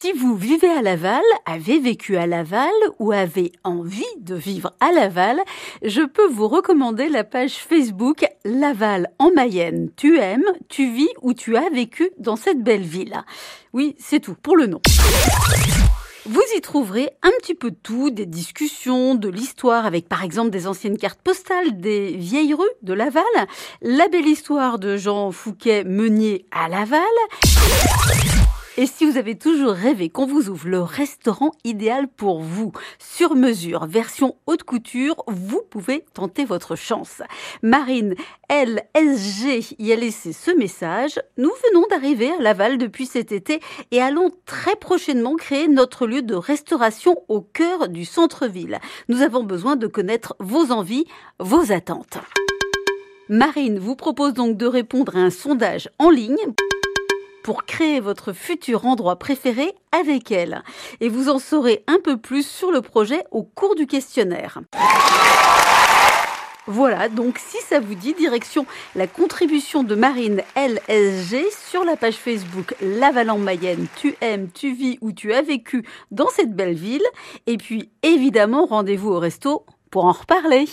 Si vous vivez à Laval, avez vécu à Laval ou avez envie de vivre à Laval, je peux vous recommander la page Facebook Laval en Mayenne. Tu aimes, tu vis ou tu as vécu dans cette belle ville. Oui, c'est tout pour le nom. Vous y trouverez un petit peu de tout, des discussions, de l'histoire avec par exemple des anciennes cartes postales des vieilles rues de Laval, la belle histoire de Jean Fouquet Meunier à Laval. Et si vous avez toujours rêvé qu'on vous ouvre le restaurant idéal pour vous, sur mesure, version haute couture, vous pouvez tenter votre chance. Marine LSG y a laissé ce message. Nous venons d'arriver à Laval depuis cet été et allons très prochainement créer notre lieu de restauration au cœur du centre-ville. Nous avons besoin de connaître vos envies, vos attentes. Marine vous propose donc de répondre à un sondage en ligne pour créer votre futur endroit préféré avec elle. Et vous en saurez un peu plus sur le projet au cours du questionnaire. Voilà, donc si ça vous dit, direction la contribution de Marine LSG sur la page Facebook Lavalan Mayenne, tu aimes, tu vis ou tu as vécu dans cette belle ville. Et puis évidemment, rendez-vous au resto pour en reparler.